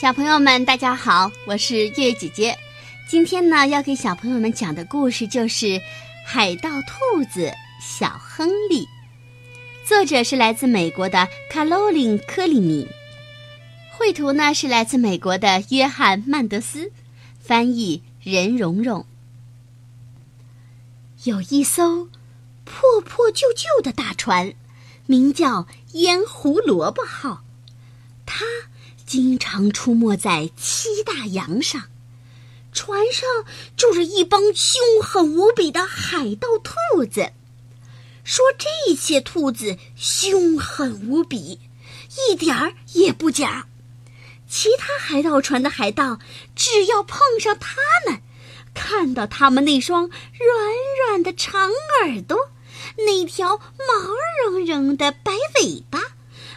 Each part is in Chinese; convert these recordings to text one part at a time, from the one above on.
小朋友们，大家好，我是月月姐姐。今天呢，要给小朋友们讲的故事就是《海盗兔子小亨利》，作者是来自美国的卡罗琳·科里尼，绘图呢是来自美国的约翰·曼德斯，翻译任蓉蓉。有一艘破破旧旧的大船，名叫“烟胡萝卜号”，它。经常出没在七大洋上，船上住着一帮凶狠无比的海盗兔子。说这些兔子凶狠无比，一点儿也不假。其他海盗船的海盗只要碰上他们，看到他们那双软软的长耳朵，那条毛茸茸的白尾巴。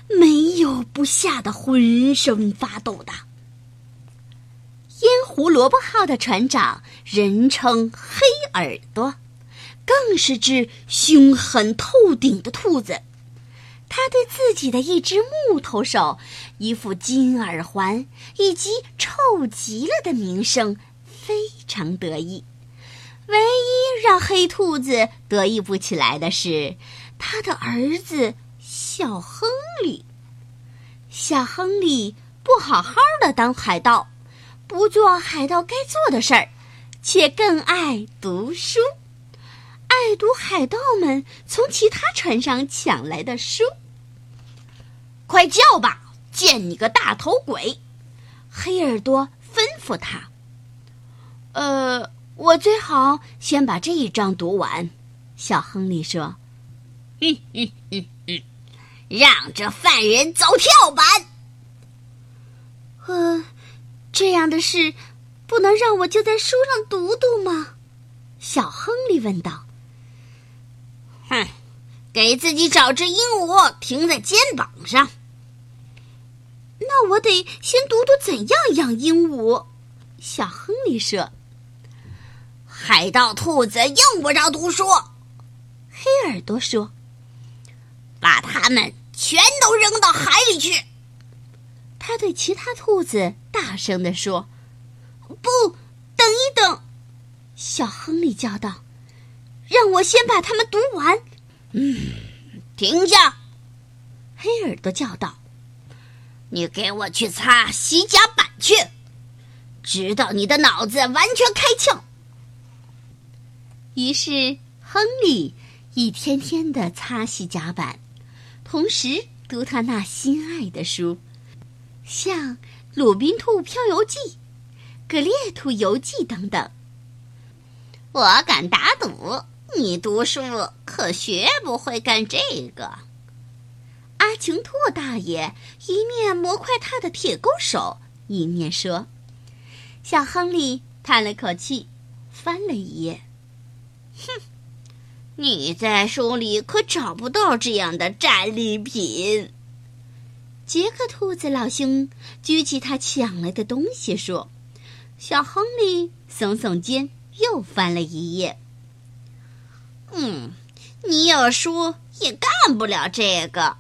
没有不吓得浑身发抖的。烟胡萝卜号的船长人称黑耳朵，更是只凶狠透顶的兔子。他对自己的一只木头手、一副金耳环以及臭极了的名声非常得意。唯一让黑兔子得意不起来的是他的儿子。小亨利，小亨利不好好的当海盗，不做海盗该做的事儿，却更爱读书，爱读海盗们从其他船上抢来的书。快叫吧，见你个大头鬼！黑耳朵吩咐他。呃，我最好先把这一章读完。小亨利说：“嗯嗯嗯。”让这犯人走跳板。呃，这样的事不能让我就在书上读读吗？小亨利问道。哼，给自己找只鹦鹉停在肩膀上。那我得先读读怎样养鹦鹉。小亨利说。海盗兔子用不着读书。黑耳朵说。把它们。全都扔到海里去！他对其他兔子大声地说：“不，等一等！”小亨利叫道：“让我先把它们读完。”嗯，停下！黑耳朵叫道：“你给我去擦洗甲板去，直到你的脑子完全开窍。”于是，亨利一天天的擦洗甲板。同时读他那心爱的书，像《鲁滨兔漂游记》《格列兔游记》等等。我敢打赌，你读书可学不会干这个。阿琼兔大爷一面磨快他的铁钩手，一面说：“小亨利叹了口气，翻了一页，哼。”你在书里可找不到这样的战利品。杰克兔子老兄举起他抢来的东西说：“小亨利耸耸肩，又翻了一页。嗯，你有书也干不了这个。”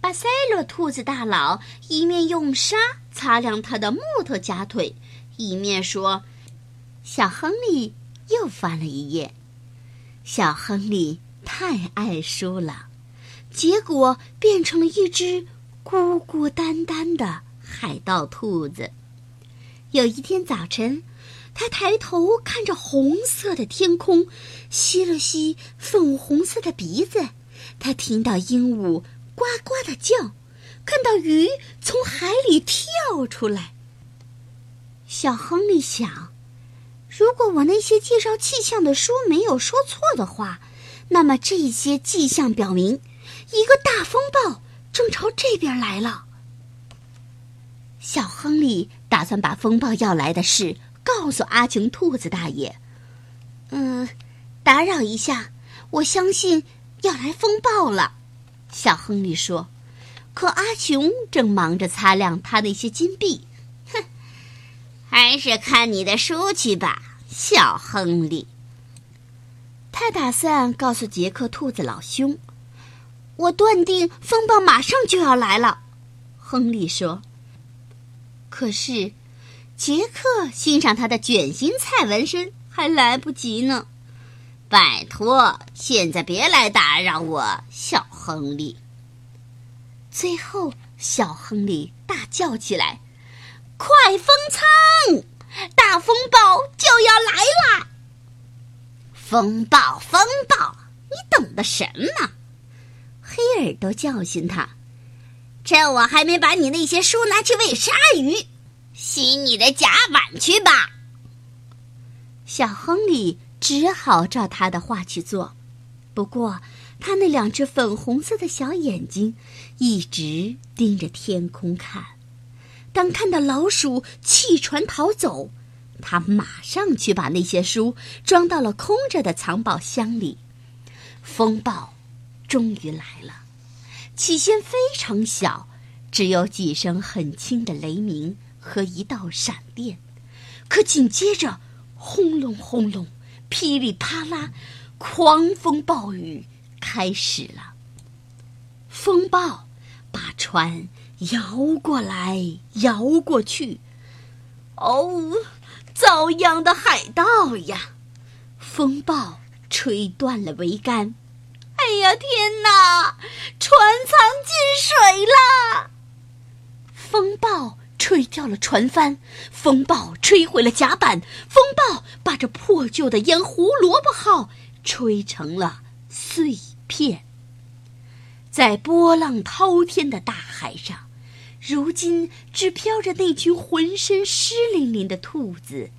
巴塞罗兔子大佬一面用沙擦亮他的木头假腿，一面说：“小亨利又翻了一页。”小亨利太爱书了，结果变成了一只孤孤单单的海盗兔子。有一天早晨，他抬头看着红色的天空，吸了吸粉红色的鼻子。他听到鹦鹉呱呱的叫，看到鱼从海里跳出来。小亨利想。如果我那些介绍气象的书没有说错的话，那么这些迹象表明，一个大风暴正朝这边来了。小亨利打算把风暴要来的事告诉阿琼兔子大爷。嗯，打扰一下，我相信要来风暴了。小亨利说。可阿琼正忙着擦亮他那些金币。还是看你的书去吧，小亨利。他打算告诉杰克兔子老兄：“我断定风暴马上就要来了。”亨利说：“可是，杰克欣赏他的卷心菜纹身还来不及呢。拜托，现在别来打扰我，小亨利。最后，小亨利大叫起来：“快封仓！大风暴就要来了！风暴，风暴，你懂的什么？”黑耳朵教训他：“趁我还没把你那些书拿去喂鲨鱼，洗你的甲板去吧。”小亨利。只好照他的话去做，不过他那两只粉红色的小眼睛一直盯着天空看。当看到老鼠弃船逃走，他马上去把那些书装到了空着的藏宝箱里。风暴终于来了，起先非常小，只有几声很轻的雷鸣和一道闪电，可紧接着轰隆轰隆。噼里啪啦，狂风暴雨开始了。风暴把船摇过来，摇过去。哦，遭殃的海盗呀！风暴吹断了桅杆。哎呀，天哪！船舱进水了。风暴。吹掉了船帆，风暴吹毁了甲板，风暴把这破旧的烟胡萝卜号吹成了碎片。在波浪滔天的大海上，如今只飘着那群浑身湿淋淋的兔子，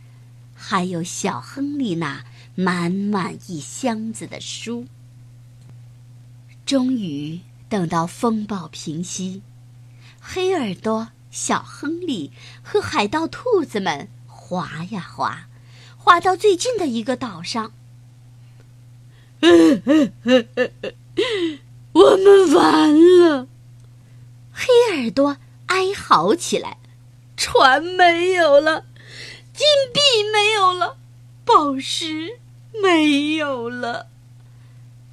还有小亨利那满满一箱子的书。终于等到风暴平息，黑耳朵。小亨利和海盗兔子们划呀划，划到最近的一个岛上。我们完了！黑耳朵哀嚎起来：“船没有了，金币没有了，宝石没有了。”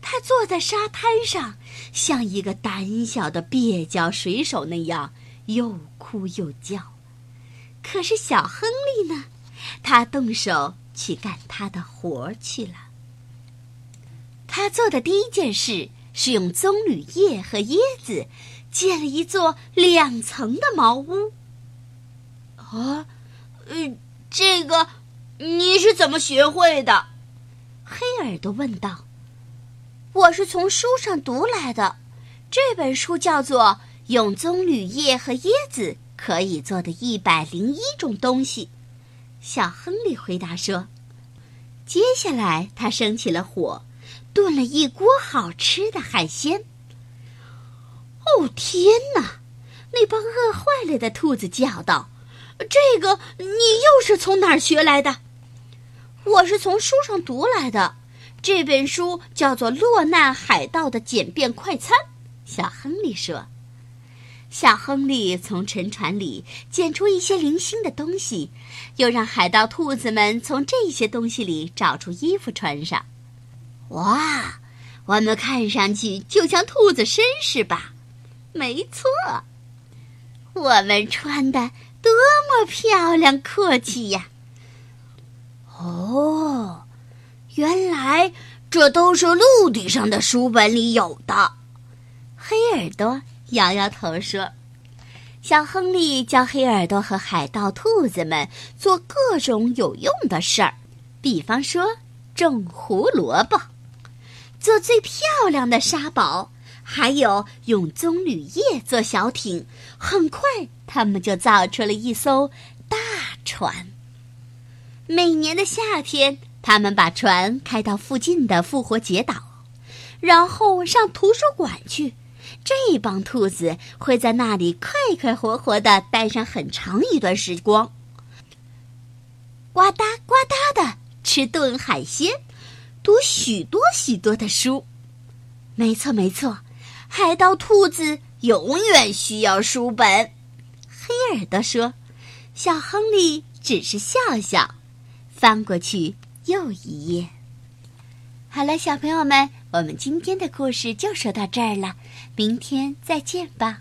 他坐在沙滩上，像一个胆小的蹩脚水手那样。又哭又叫，可是小亨利呢？他动手去干他的活去了。他做的第一件事是用棕榈叶和椰子建了一座两层的茅屋。啊，呃，这个你是怎么学会的？黑耳朵问道。我是从书上读来的，这本书叫做。用棕榈叶和椰子可以做的一百零一种东西，小亨利回答说。接下来，他生起了火，炖了一锅好吃的海鲜。哦天哪！那帮饿坏了的兔子叫道：“这个你又是从哪儿学来的？”我是从书上读来的，这本书叫做《落难海盗的简便快餐》。小亨利说。小亨利从沉船里捡出一些零星的东西，又让海盗兔子们从这些东西里找出衣服穿上。哇，我们看上去就像兔子绅士吧？没错，我们穿的多么漂亮客气呀！哦，原来这都是陆地上的书本里有的。黑耳朵。摇摇头说：“小亨利教黑耳朵和海盗兔子们做各种有用的事儿，比方说种胡萝卜，做最漂亮的沙堡，还有用棕榈叶做小艇。很快，他们就造出了一艘大船。每年的夏天，他们把船开到附近的复活节岛，然后上图书馆去。”这帮兔子会在那里快快活活的待上很长一段时光，呱嗒呱嗒的吃炖海鲜，读许多许多的书。没错没错，海盗兔子永远需要书本。黑耳朵说：“小亨利只是笑笑，翻过去又一页。”好了，小朋友们，我们今天的故事就说到这儿了，明天再见吧。